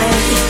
baby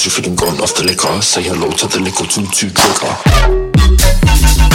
Cause you feeling gone off the liquor Say hello to the little two-two trigger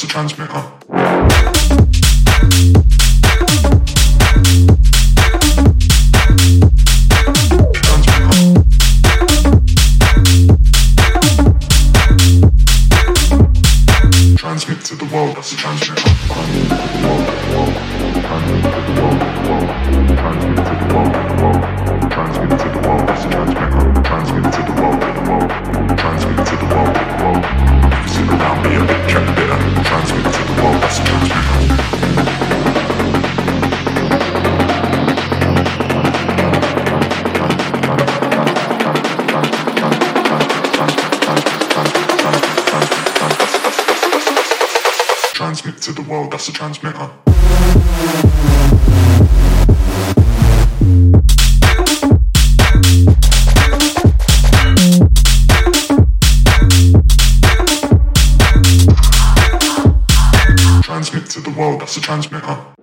that's a transmitter. the transmitter. Transmit to the world, that's the transmitter.